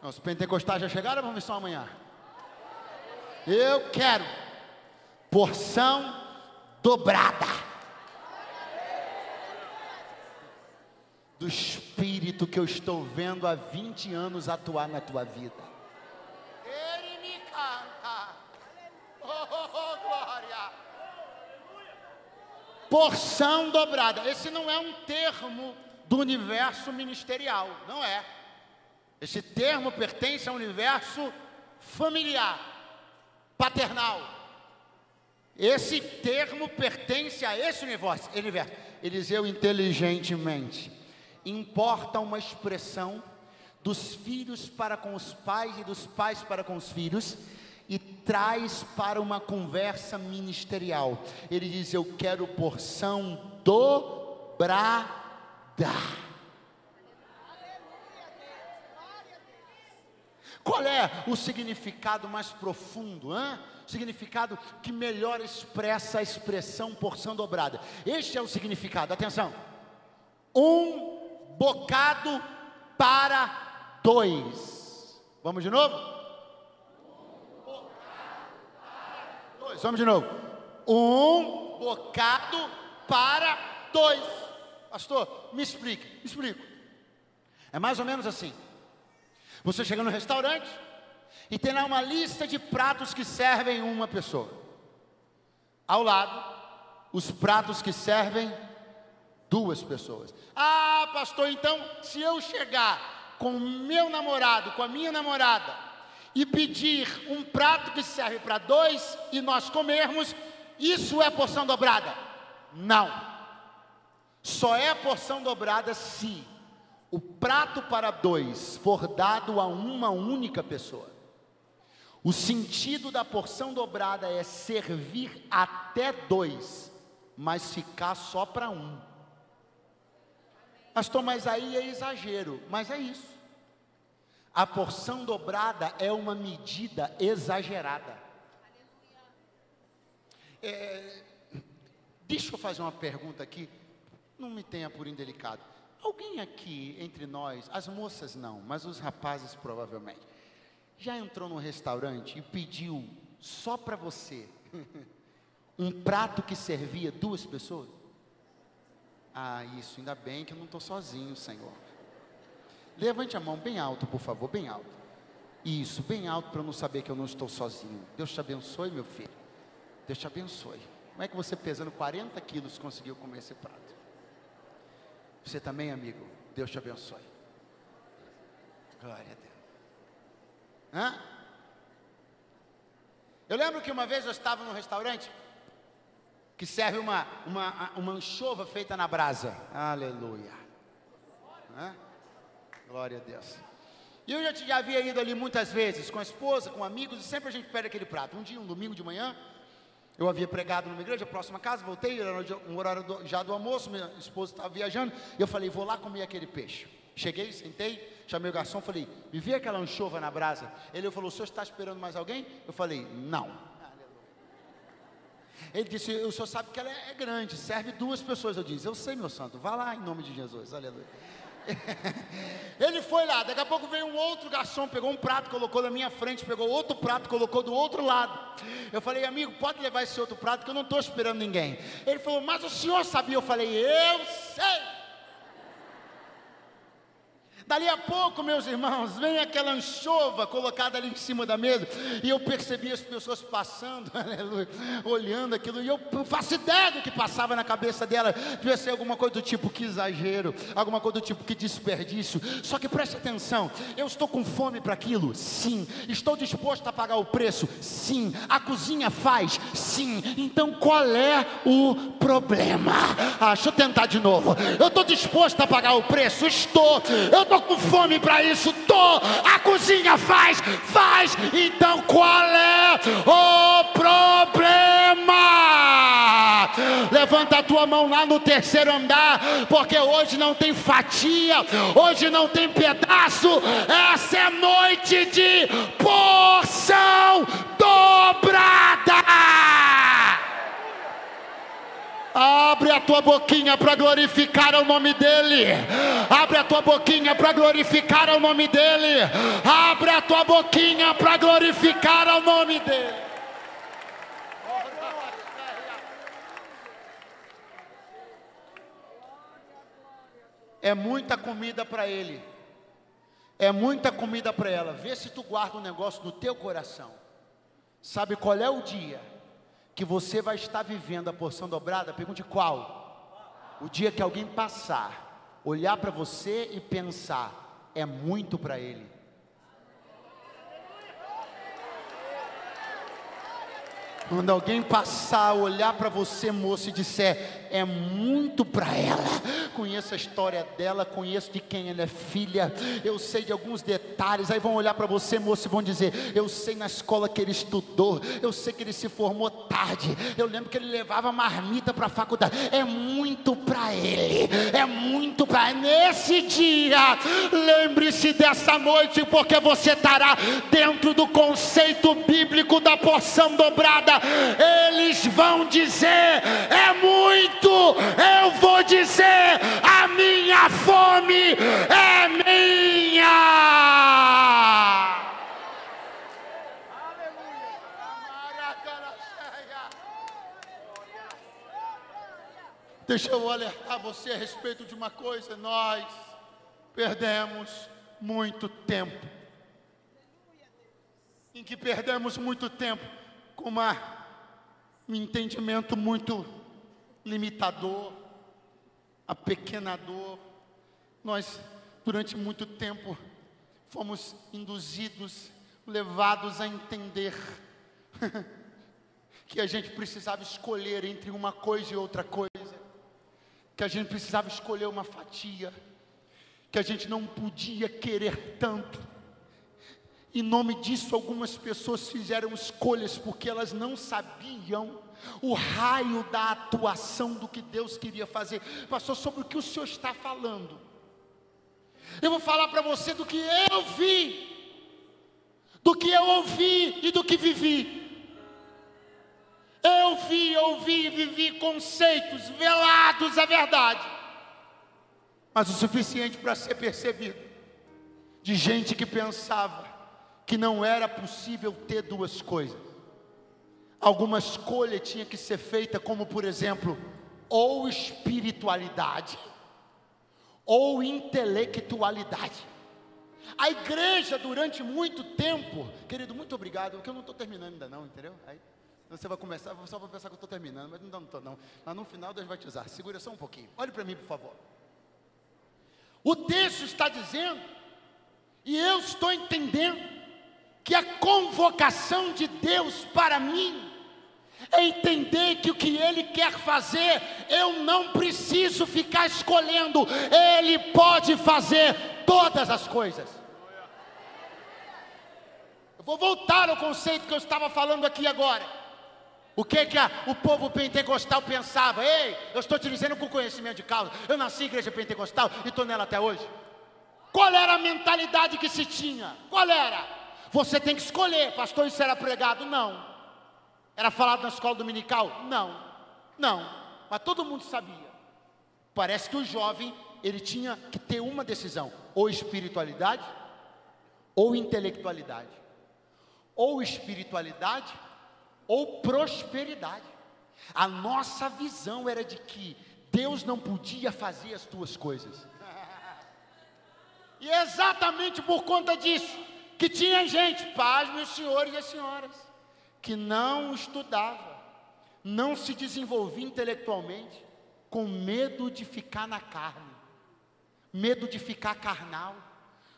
Os pentecostais já chegaram, vamos ver só amanhã. Eu quero porção dobrada. Do Espírito que eu estou vendo há 20 anos atuar na tua vida. Ele me canta. Oh, oh, oh glória porção dobrada. Esse não é um termo do universo ministerial, não é. Esse termo pertence ao universo familiar, paternal. Esse termo pertence a esse universo. Eliseu inteligentemente importa uma expressão dos filhos para com os pais e dos pais para com os filhos e traz para uma conversa ministerial. Ele diz: Eu quero porção dobrada. Qual é o significado mais profundo? Hein? Significado que melhor expressa a expressão porção dobrada. Este é o significado, atenção. Um bocado para dois. Vamos de novo? Dois. Vamos de novo. Um bocado para dois. Pastor, me explique, me explico. É mais ou menos assim. Você chega no restaurante e tem lá uma lista de pratos que servem uma pessoa. Ao lado, os pratos que servem duas pessoas. Ah, pastor, então, se eu chegar com o meu namorado, com a minha namorada, e pedir um prato que serve para dois e nós comermos, isso é porção dobrada? Não. Só é porção dobrada se o prato para dois for dado a uma única pessoa. O sentido da porção dobrada é servir até dois, mas ficar só para um. Pastor, mas aí é exagero, mas é isso. A porção dobrada é uma medida exagerada. É, deixa eu fazer uma pergunta aqui, não me tenha por indelicado. Alguém aqui entre nós, as moças não, mas os rapazes provavelmente, já entrou num restaurante e pediu só para você um prato que servia duas pessoas? Ah, isso, ainda bem que eu não estou sozinho, Senhor. Levante a mão bem alto, por favor, bem alto. Isso, bem alto para eu não saber que eu não estou sozinho. Deus te abençoe, meu filho. Deus te abençoe. Como é que você pesando 40 quilos conseguiu comer esse prato? Você também, amigo. Deus te abençoe. Glória a Deus. Hã? Eu lembro que uma vez eu estava num restaurante que serve uma, uma, uma anchova feita na brasa. Aleluia. Hã? Glória a Deus. E eu já, já havia ido ali muitas vezes com a esposa, com amigos, e sempre a gente pede aquele prato. Um dia, um domingo de manhã, eu havia pregado numa igreja próxima casa, voltei, era um horário do, já do almoço, minha esposa estava viajando, e eu falei, vou lá comer aquele peixe. Cheguei, sentei, chamei o garçom, falei, me vi aquela anchova na brasa. Ele falou, o senhor está esperando mais alguém? Eu falei, não. Ele disse, o senhor sabe que ela é grande, serve duas pessoas. Eu disse, eu sei, meu santo, vá lá em nome de Jesus, aleluia. Ele foi lá, daqui a pouco veio um outro garçom, pegou um prato, colocou na minha frente, pegou outro prato, colocou do outro lado. Eu falei, amigo, pode levar esse outro prato que eu não estou esperando ninguém. Ele falou, mas o senhor sabia? Eu falei, eu sei. Dali a pouco, meus irmãos, vem aquela anchova colocada ali em cima da mesa, e eu percebi as pessoas passando, aleluia, olhando aquilo, e eu faço ideia do que passava na cabeça dela, devia ser alguma coisa do tipo que exagero, alguma coisa do tipo que desperdício. Só que preste atenção, eu estou com fome para aquilo? Sim. Estou disposto a pagar o preço? Sim. A cozinha faz? Sim. Então qual é o problema? Ah, deixa eu tentar de novo. Eu estou disposto a pagar o preço? Estou. Eu estou estou com fome para isso, tô. A cozinha faz, faz. Então qual é o problema? Levanta a tua mão lá no terceiro andar, porque hoje não tem fatia, hoje não tem pedaço. Essa é noite de porção dobrada. Abre a tua boquinha para glorificar o nome dEle. Abre a tua boquinha para glorificar o nome dEle. Abre a tua boquinha para glorificar o nome dEle. É muita comida para Ele. É muita comida para ela. Vê se tu guarda um negócio no teu coração. Sabe qual é o dia? Que você vai estar vivendo a porção dobrada, pergunte qual? O dia que alguém passar, olhar para você e pensar, é muito para ele. Quando alguém passar, olhar para você, moço, e disser, é muito para ela. Conheço a história dela, conheço de quem ela é filha, eu sei de alguns detalhes. Aí vão olhar para você, moço, e vão dizer: Eu sei na escola que ele estudou, eu sei que ele se formou tarde, eu lembro que ele levava marmita para a faculdade. É muito para ele, é muito para nesse dia. Lembre-se dessa noite, porque você estará dentro do conceito bíblico da porção dobrada. Eles vão dizer: É muito eu vou dizer: a minha fome é minha. Deixa eu alertar você a respeito de uma coisa: nós perdemos muito tempo. Em que perdemos muito tempo com uma, um entendimento muito limitador, apequenador. Nós, durante muito tempo, fomos induzidos, levados a entender que a gente precisava escolher entre uma coisa e outra coisa, que a gente precisava escolher uma fatia, que a gente não podia querer tanto. Em nome disso, algumas pessoas fizeram escolhas porque elas não sabiam o raio da atuação do que Deus queria fazer. Pastor, sobre o que o Senhor está falando. Eu vou falar para você do que eu vi, do que eu ouvi e do que vivi. Eu vi, ouvi e vivi conceitos velados à verdade, mas o suficiente para ser percebido, de gente que pensava que não era possível ter duas coisas alguma escolha tinha que ser feita, como por exemplo, ou espiritualidade, ou intelectualidade. A igreja, durante muito tempo, querido, muito obrigado, porque eu não estou terminando ainda, não, entendeu? Aí você vai começar, só vai pensar que eu estou terminando, mas não estou, não. Mas no final Deus vai te usar. Segura só um pouquinho. Olhe para mim, por favor. O texto está dizendo, e eu estou entendendo, que a convocação de Deus para mim é entender que o que Ele quer fazer, eu não preciso ficar escolhendo, Ele pode fazer todas as coisas. Eu vou voltar ao conceito que eu estava falando aqui agora. O que que a, o povo pentecostal pensava? Ei, eu estou te dizendo com conhecimento de causa. Eu nasci em igreja pentecostal e estou nela até hoje. Qual era a mentalidade que se tinha? Qual era? Você tem que escolher, pastor, isso era pregado? Não. Era falado na escola dominical? Não, não, mas todo mundo sabia. Parece que o jovem ele tinha que ter uma decisão: ou espiritualidade ou intelectualidade, ou espiritualidade ou prosperidade. A nossa visão era de que Deus não podia fazer as duas coisas. E é exatamente por conta disso que tinha gente, paz, meus senhores e as senhoras, que não estudava, não se desenvolvia intelectualmente, com medo de ficar na carne, medo de ficar carnal,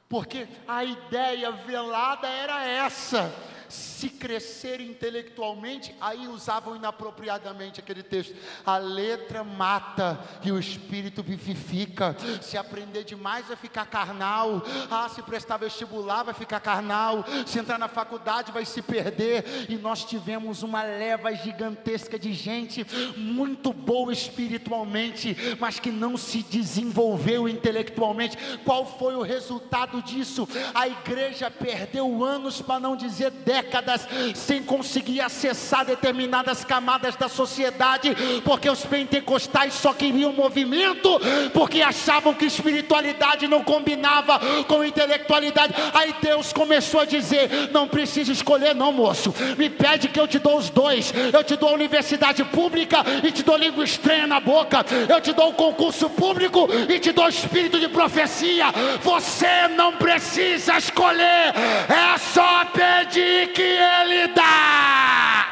porque a ideia velada era essa se crescer intelectualmente, aí usavam inapropriadamente aquele texto. A letra mata e o espírito vivifica. Se aprender demais vai ficar carnal. Ah, se prestar vestibular vai ficar carnal. Se entrar na faculdade vai se perder. E nós tivemos uma leva gigantesca de gente muito boa espiritualmente, mas que não se desenvolveu intelectualmente. Qual foi o resultado disso? A igreja perdeu anos, para não dizer décadas décadas sem conseguir acessar determinadas camadas da sociedade, porque os pentecostais só queriam movimento, porque achavam que espiritualidade não combinava com intelectualidade. Aí Deus começou a dizer: não precisa escolher, não, moço. Me pede que eu te dou os dois. Eu te dou a universidade pública e te dou língua estranha na boca. Eu te dou o concurso público e te dou espírito de profecia. Você não precisa escolher, é só pedir que Ele dá.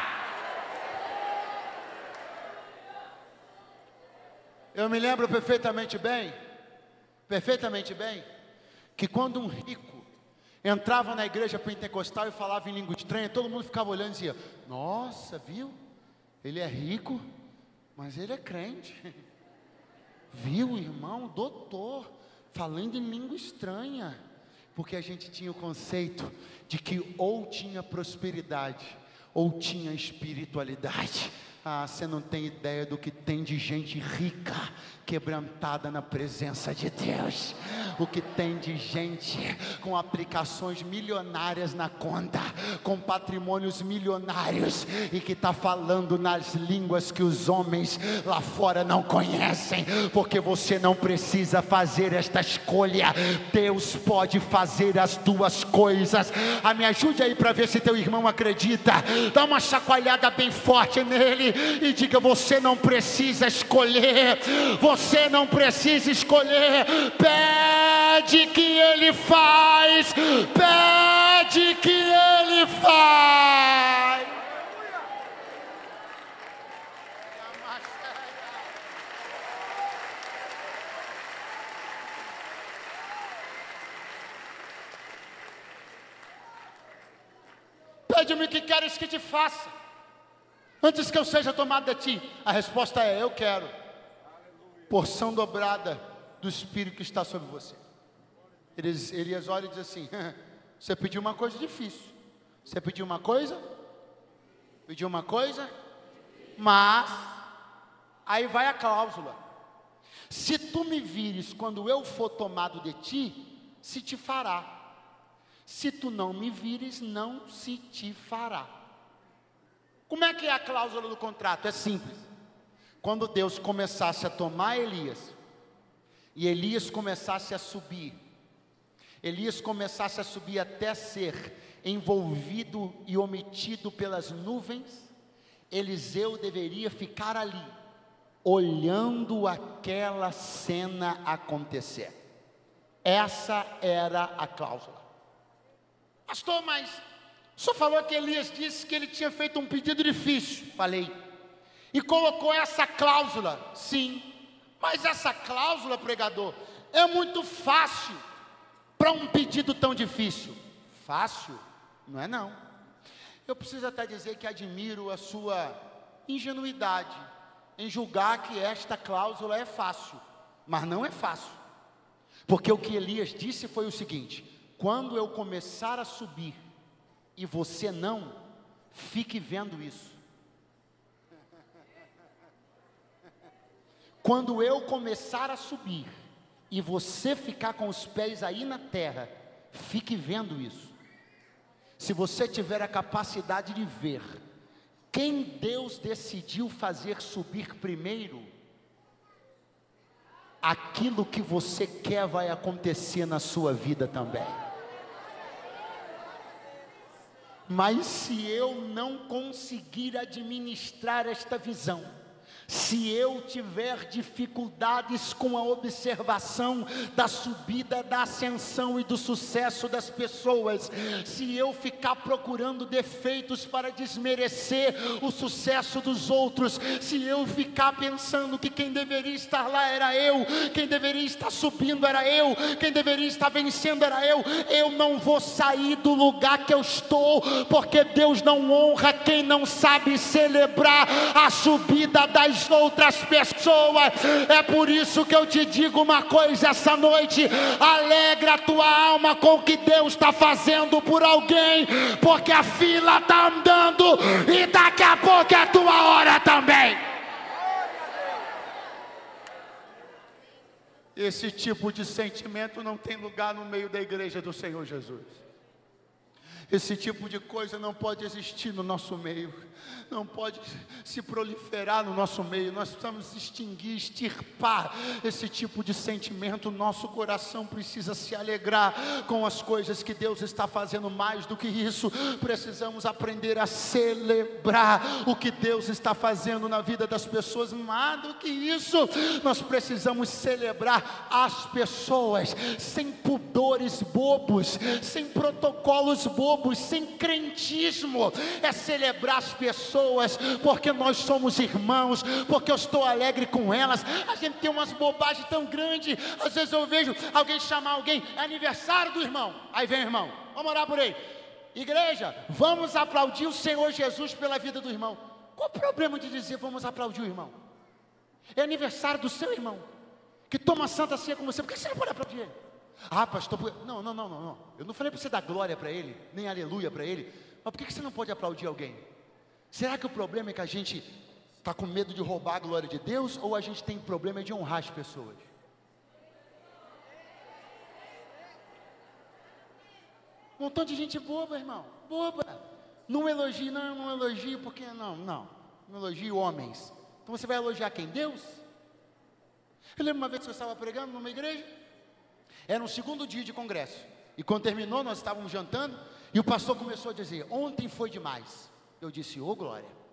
Eu me lembro perfeitamente bem, perfeitamente bem, que quando um rico entrava na igreja pentecostal e falava em língua estranha, todo mundo ficava olhando e dizia: Nossa, viu? Ele é rico, mas ele é crente. Viu, irmão, doutor, falando em língua estranha. Porque a gente tinha o conceito de que ou tinha prosperidade ou tinha espiritualidade. Ah, você não tem ideia do que tem de gente rica, quebrantada na presença de Deus. O que tem de gente com aplicações milionárias na conta, com patrimônios milionários e que está falando nas línguas que os homens lá fora não conhecem, porque você não precisa fazer esta escolha. Deus pode fazer as duas coisas. Ah, me ajude aí para ver se teu irmão acredita. Dá uma chacoalhada bem forte nele e diga: Você não precisa escolher, você não precisa escolher. Pede que Ele faz, pede que Ele faz. Pede-me o que queres que te faça. Antes que eu seja tomado de ti, a resposta é: eu quero. Porção dobrada do Espírito que está sobre você. Elias, Elias olha e diz assim: Você pediu uma coisa difícil. Você pediu uma coisa? Pediu uma coisa? Mas, aí vai a cláusula: Se tu me vires quando eu for tomado de ti, se te fará. Se tu não me vires, não se te fará. Como é que é a cláusula do contrato? É simples. Quando Deus começasse a tomar Elias, e Elias começasse a subir, Elias começasse a subir até ser envolvido e omitido pelas nuvens, Eliseu deveria ficar ali, olhando aquela cena acontecer. Essa era a cláusula. Pastor, mas só falou que Elias disse que ele tinha feito um pedido difícil. Falei. E colocou essa cláusula. Sim. Mas essa cláusula, pregador, é muito fácil para um pedido tão difícil. Fácil? Não é não. Eu preciso até dizer que admiro a sua ingenuidade em julgar que esta cláusula é fácil, mas não é fácil. Porque o que Elias disse foi o seguinte: quando eu começar a subir e você não, fique vendo isso. Quando eu começar a subir e você ficar com os pés aí na terra, fique vendo isso. Se você tiver a capacidade de ver quem Deus decidiu fazer subir primeiro, aquilo que você quer vai acontecer na sua vida também. Mas se eu não conseguir administrar esta visão, se eu tiver dificuldades com a observação da subida, da ascensão e do sucesso das pessoas, se eu ficar procurando defeitos para desmerecer o sucesso dos outros, se eu ficar pensando que quem deveria estar lá era eu, quem deveria estar subindo era eu, quem deveria estar vencendo era eu, eu não vou sair do lugar que eu estou, porque Deus não honra quem não sabe celebrar a subida das das outras pessoas. É por isso que eu te digo uma coisa essa noite: alegra a tua alma com o que Deus está fazendo por alguém, porque a fila está andando e daqui a pouco é a tua hora também. Esse tipo de sentimento não tem lugar no meio da igreja do Senhor Jesus. Esse tipo de coisa não pode existir no nosso meio não pode se proliferar no nosso meio. Nós precisamos extinguir, extirpar esse tipo de sentimento. Nosso coração precisa se alegrar com as coisas que Deus está fazendo. Mais do que isso, precisamos aprender a celebrar o que Deus está fazendo na vida das pessoas. Mais do que isso, nós precisamos celebrar as pessoas sem pudores bobos, sem protocolos bobos, sem crentismo. É celebrar as pessoas pessoas, porque nós somos irmãos, porque eu estou alegre com elas. A gente tem umas bobagens tão grandes. Às vezes eu vejo alguém chamar alguém, é aniversário do irmão. Aí vem o irmão, vamos orar por ele. Igreja, vamos aplaudir o Senhor Jesus pela vida do irmão. Qual o problema de dizer vamos aplaudir o irmão? É aniversário do seu irmão, que toma santa ceia com você, por que você não pode aplaudir ele? Ah, pastor, não, não, não, não, não. Eu não falei para você dar glória para ele, nem aleluia para ele. Mas por que você não pode aplaudir alguém? Será que o problema é que a gente está com medo de roubar a glória de Deus ou a gente tem problema de honrar as pessoas? Um montão de gente boba, irmão, boba. Não elogio, não, não elogio, porque não, não. Não elogio homens. Então você vai elogiar quem? Deus? Eu lembro uma vez que eu estava pregando numa igreja, era um segundo dia de congresso. E quando terminou, nós estávamos jantando, e o pastor começou a dizer: Ontem foi demais. Eu disse, ô oh, glória.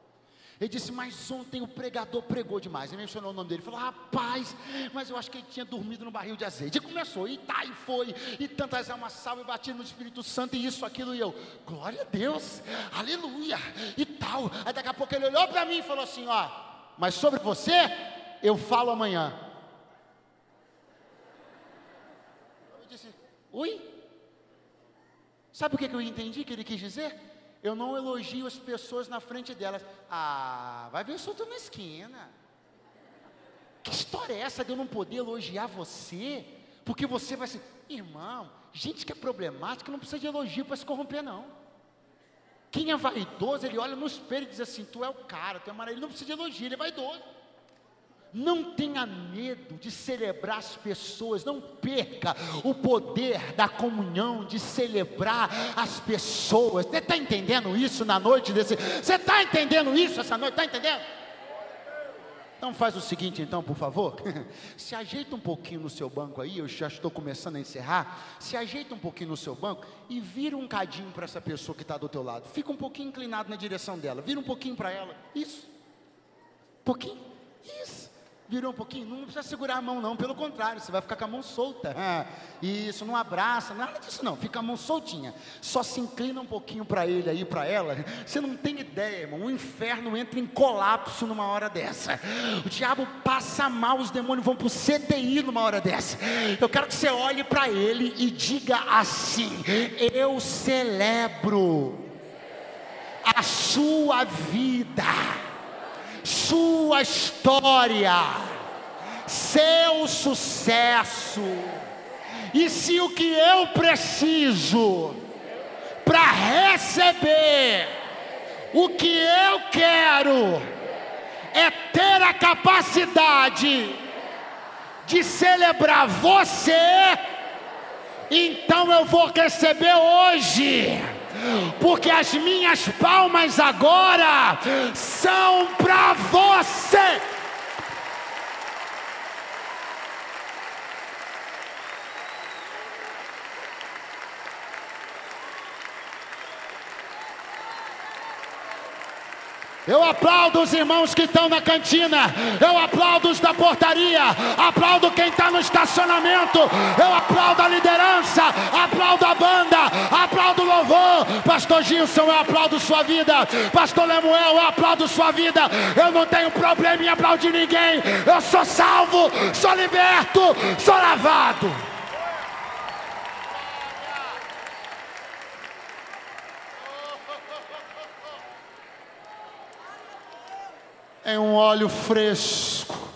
Ele disse, mas ontem o pregador pregou demais. Ele mencionou o nome dele. Ele falou, rapaz, mas eu acho que ele tinha dormido no barril de azeite. E começou, e tá, e foi, e tantas almas salvas, e batido no Espírito Santo, e isso, aquilo, e eu, glória a Deus, aleluia, e tal. Aí daqui a pouco ele olhou para mim e falou assim: ó, mas sobre você, eu falo amanhã. Eu disse, ui? Sabe o que eu entendi que ele quis dizer? Eu não elogio as pessoas na frente delas. Ah, vai ver, eu sou na esquina. Que história é essa de eu não poder elogiar você? Porque você vai ser, irmão, gente que é problemática não precisa de elogio para se corromper, não. Quem é vaidoso, ele olha no espelho e diz assim: Tu é o cara, tu é maravilhoso. Ele não precisa de elogio, ele é vaidoso. Não tenha medo de celebrar as pessoas, não perca o poder da comunhão, de celebrar as pessoas. Você está entendendo isso na noite desse? Você está entendendo isso essa noite? Está entendendo? Então faz o seguinte, então, por favor. Se ajeita um pouquinho no seu banco aí, eu já estou começando a encerrar. Se ajeita um pouquinho no seu banco e vira um cadinho para essa pessoa que está do teu lado. Fica um pouquinho inclinado na direção dela. Vira um pouquinho para ela. Isso. Um pouquinho. Isso. Virou um pouquinho? Não precisa segurar a mão, não. Pelo contrário, você vai ficar com a mão solta. Isso, não abraça, nada disso não. Fica a mão soltinha. Só se inclina um pouquinho para ele aí, para ela. Você não tem ideia, irmão. O inferno entra em colapso numa hora dessa. O diabo passa mal, os demônios vão para o CTI numa hora dessa. Eu quero que você olhe para ele e diga assim: Eu celebro a sua vida sua história, seu sucesso. E se o que eu preciso para receber o que eu quero é ter a capacidade de celebrar você, então eu vou receber hoje porque as minhas palmas agora são para você. Eu aplaudo os irmãos que estão na cantina. Eu aplaudo os da portaria. Aplaudo quem está no estacionamento. Eu aplaudo a liderança. Aplaudo a banda. Aplaudo o louvor. Pastor Gilson, eu aplaudo sua vida. Pastor Lemuel, eu aplaudo sua vida. Eu não tenho problema em aplaudir ninguém. Eu sou salvo, sou liberto, sou lavado. É um óleo fresco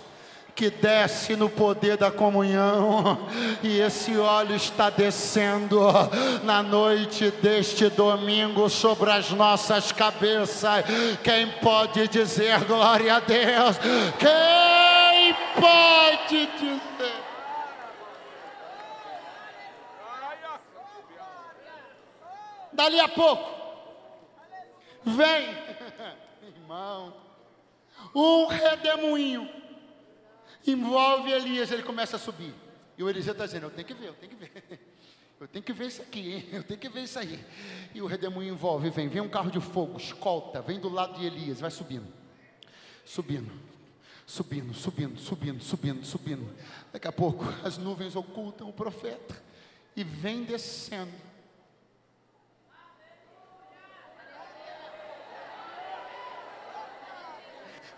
que desce no poder da comunhão, e esse óleo está descendo na noite deste domingo sobre as nossas cabeças. Quem pode dizer glória a Deus? Quem pode dizer? Dali a pouco, vem, irmão um redemoinho. Envolve Elias, ele começa a subir. E o Eliseu está dizendo: Eu tenho que ver, eu tenho que ver. Eu tenho que ver isso aqui, hein? eu tenho que ver isso aí. E o redemoinho envolve, vem, vem um carro de fogo, escolta, vem do lado de Elias, vai subindo, subindo, subindo, subindo, subindo, subindo, subindo. Daqui a pouco as nuvens ocultam o profeta e vem descendo.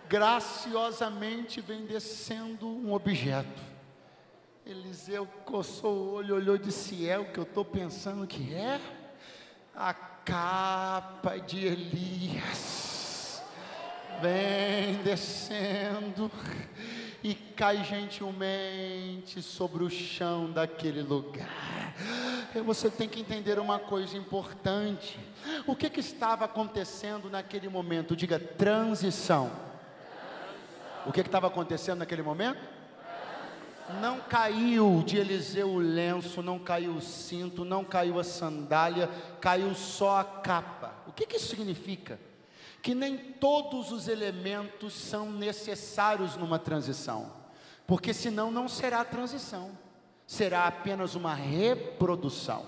Graciosamente vem descendo um objeto. Eliseu coçou o olho, olhou e disse: É o que eu estou pensando que é? A capa de Elias vem descendo e cai gentilmente sobre o chão daquele lugar. Você tem que entender uma coisa importante. O que, que estava acontecendo naquele momento? Diga transição. O que estava acontecendo naquele momento? Não caiu de Eliseu o lenço, não caiu o cinto, não caiu a sandália, caiu só a capa. O que, que isso significa? Que nem todos os elementos são necessários numa transição, porque senão não será transição, será apenas uma reprodução.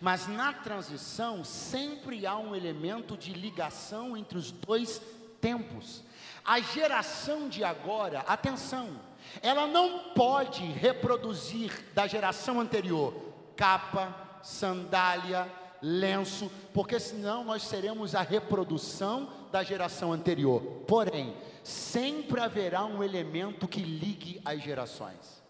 Mas na transição sempre há um elemento de ligação entre os dois tempos. A geração de agora, atenção, ela não pode reproduzir da geração anterior capa, sandália, lenço, porque senão nós seremos a reprodução da geração anterior. Porém, sempre haverá um elemento que ligue as gerações.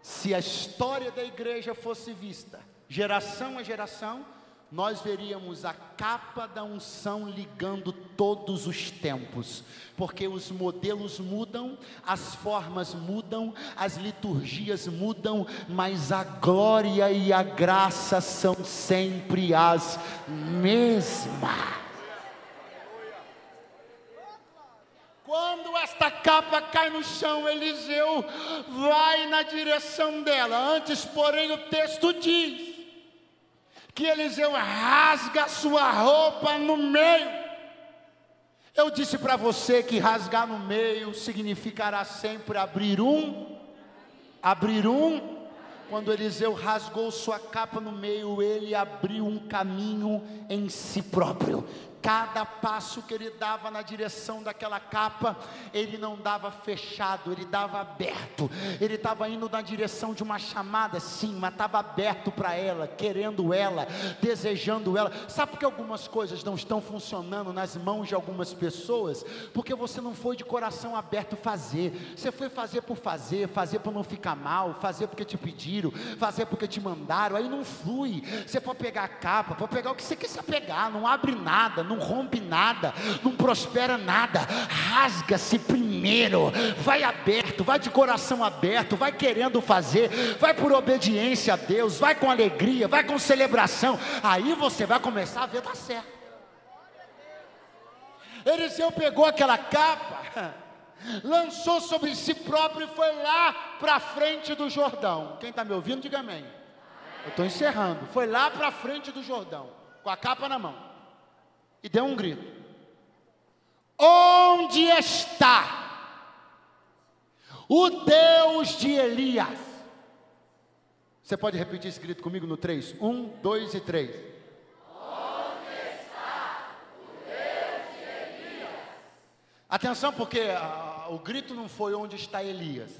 Se a história da igreja fosse vista, geração a geração, nós veríamos a capa da unção ligando todos os tempos, porque os modelos mudam, as formas mudam, as liturgias mudam, mas a glória e a graça são sempre as mesmas. Quando esta capa cai no chão, Eliseu vai na direção dela. Antes, porém, o texto diz: que Eliseu rasga sua roupa no meio. Eu disse para você que rasgar no meio significará sempre abrir um, abrir um. Quando Eliseu rasgou sua capa no meio, ele abriu um caminho em si próprio. Cada passo que ele dava na direção daquela capa, ele não dava fechado, ele dava aberto. Ele estava indo na direção de uma chamada, sim, mas estava aberto para ela, querendo ela, desejando ela. Sabe por que algumas coisas não estão funcionando nas mãos de algumas pessoas? Porque você não foi de coração aberto fazer. Você foi fazer por fazer, fazer para não ficar mal, fazer porque te pediram, fazer porque te mandaram. Aí não flui. Você pode pegar a capa, pode pegar o que você quiser pegar, não abre nada não rompe nada, não prospera nada, rasga-se primeiro, vai aberto, vai de coração aberto, vai querendo fazer, vai por obediência a Deus, vai com alegria, vai com celebração, aí você vai começar a ver dar certo. Eliseu pegou aquela capa, lançou sobre si próprio e foi lá para frente do Jordão. Quem está me ouvindo, diga amém. Eu estou encerrando. Foi lá para frente do Jordão, com a capa na mão e deu um grito: Onde está o Deus de Elias? Você pode repetir esse grito comigo no 3? 1, 2 e 3. Atenção, porque ah, o grito não foi onde está Elias.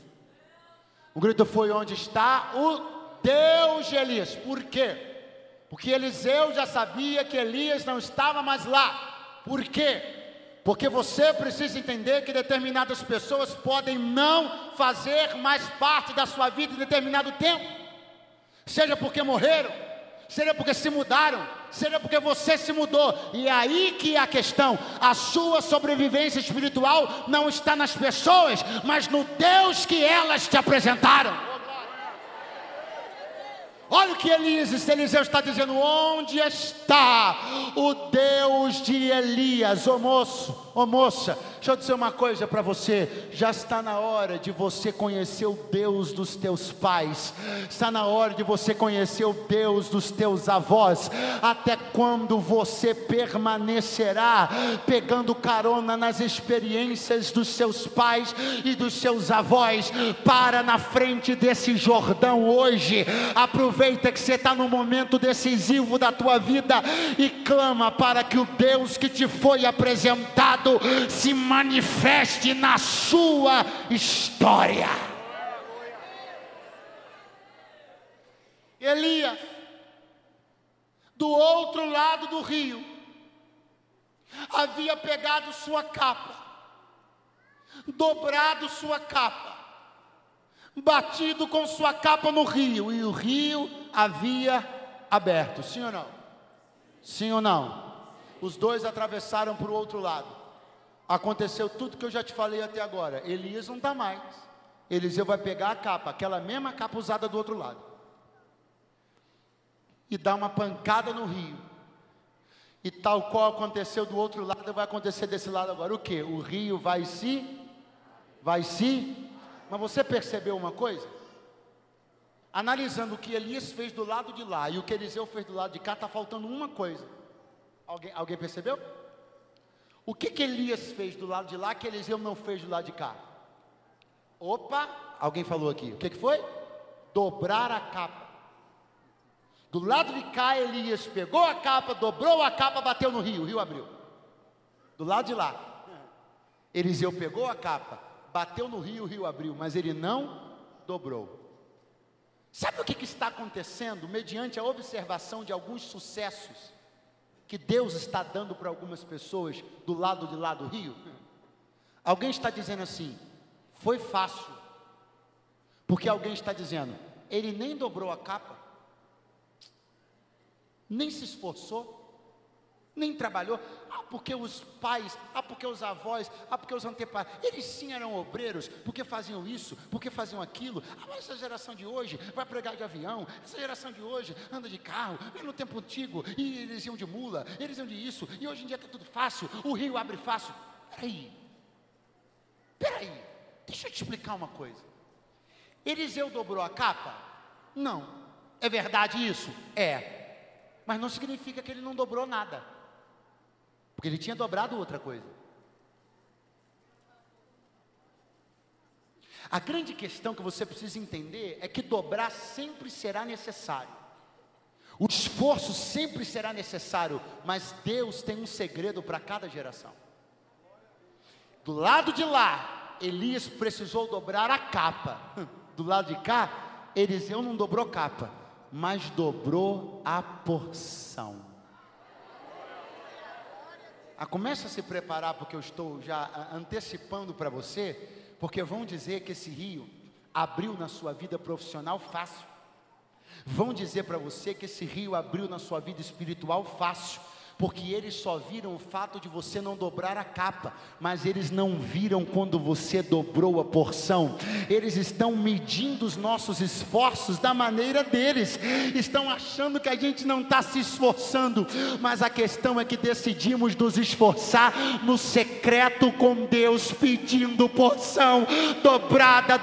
O grito foi onde está o Deus de Elias. Por quê? Porque Eliseu já sabia que Elias não estava mais lá. Por quê? Porque você precisa entender que determinadas pessoas podem não fazer mais parte da sua vida em determinado tempo, seja porque morreram, seja porque se mudaram, seja porque você se mudou. E é aí que é a questão: a sua sobrevivência espiritual não está nas pessoas, mas no Deus que elas te apresentaram. Olha o que Elias, Eliseu está dizendo: onde está o Deus de Elias, ô moço, ô moça? Deixa eu dizer uma coisa para você: já está na hora de você conhecer o Deus dos teus pais, está na hora de você conhecer o Deus dos teus avós. Até quando você permanecerá pegando carona nas experiências dos seus pais e dos seus avós? Para na frente desse Jordão hoje, aproveita que você está no momento decisivo da tua vida e clama para que o Deus que te foi apresentado se na sua história. Elias, do outro lado do rio, havia pegado sua capa, dobrado sua capa, batido com sua capa no rio, e o rio havia aberto. Sim ou não? Sim ou não? Os dois atravessaram para o outro lado. Aconteceu tudo que eu já te falei até agora. Elias não está mais. Eliseu vai pegar a capa, aquela mesma capa usada do outro lado, e dar uma pancada no rio. E tal qual aconteceu do outro lado, vai acontecer desse lado agora. O que? O rio vai se, vai se mas você percebeu uma coisa? Analisando o que Elias fez do lado de lá e o que Eliseu fez do lado de cá, está faltando uma coisa. Alguém, alguém percebeu? O que, que Elias fez do lado de lá que Eliseu não fez do lado de cá? Opa, alguém falou aqui. O que, que foi? Dobrar a capa. Do lado de cá, Elias pegou a capa, dobrou a capa, bateu no rio, o rio abriu. Do lado de lá, Eliseu pegou a capa, bateu no rio, o rio abriu, mas ele não dobrou. Sabe o que, que está acontecendo mediante a observação de alguns sucessos que Deus está dando para algumas pessoas do lado de lá do rio? Alguém está dizendo assim, foi fácil, porque alguém está dizendo, ele nem dobrou a capa, nem se esforçou, nem trabalhou. Ah, porque os pais, ah, porque os avós, ah, porque os antepassados, eles sim eram obreiros, porque faziam isso, porque faziam aquilo. Ah, mas essa geração de hoje vai pregar de avião, essa geração de hoje anda de carro, e no tempo antigo, e eles iam de mula, eles iam de isso, e hoje em dia está tudo fácil, o rio abre fácil. Peraí, peraí, deixa eu te explicar uma coisa. Eliseu dobrou a capa? Não. É verdade isso? É. Mas não significa que ele não dobrou nada. Porque ele tinha dobrado outra coisa. A grande questão que você precisa entender é que dobrar sempre será necessário. O esforço sempre será necessário, mas Deus tem um segredo para cada geração. Do lado de lá, Elias precisou dobrar a capa. Do lado de cá, Eliseu não dobrou capa, mas dobrou a porção. Ah, começa a se preparar, porque eu estou já ah, antecipando para você, porque vão dizer que esse rio abriu na sua vida profissional fácil. Vão dizer para você que esse rio abriu na sua vida espiritual fácil porque eles só viram o fato de você não dobrar a capa, mas eles não viram quando você dobrou a porção. Eles estão medindo os nossos esforços da maneira deles, estão achando que a gente não está se esforçando, mas a questão é que decidimos nos esforçar no secreto com Deus, pedindo porção dobrada